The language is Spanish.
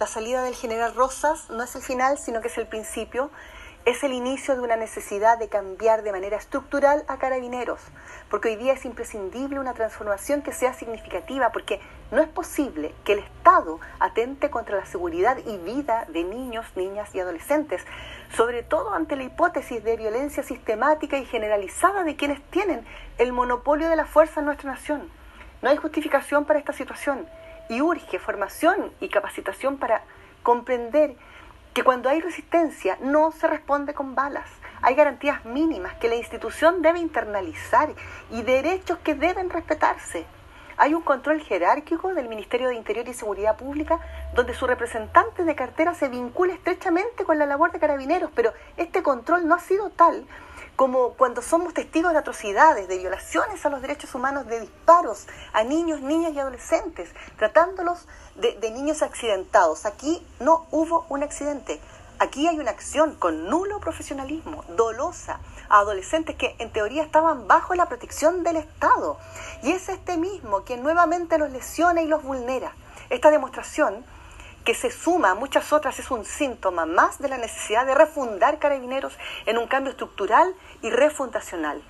la salida del general Rosas no es el final, sino que es el principio es el inicio de una necesidad de cambiar de manera estructural a carabineros, porque hoy día es imprescindible una transformación que sea significativa, porque no es posible que el Estado atente contra la seguridad y vida de niños, niñas y adolescentes, sobre todo ante la hipótesis de violencia sistemática y generalizada de quienes tienen el monopolio de la fuerza en nuestra nación. No hay justificación para esta situación y urge formación y capacitación para comprender que cuando hay resistencia no se responde con balas. Hay garantías mínimas que la institución debe internalizar y derechos que deben respetarse. Hay un control jerárquico del Ministerio de Interior y Seguridad Pública donde su representante de cartera se vincula estrechamente con la labor de carabineros, pero este control no ha sido tal como cuando somos testigos de atrocidades, de violaciones a los derechos humanos, de disparos a niños, niñas y adolescentes, tratándolos de, niños accidentados. Aquí no hubo un accidente. Aquí hay una acción con nulo profesionalismo, dolosa, a adolescentes que en teoría estaban bajo la protección del Estado. Y es este mismo quien nuevamente los lesiona y los vulnera. Esta demostración que se suma a muchas otras es un síntoma más de la necesidad de refundar carabineros en un cambio estructural y refundacional.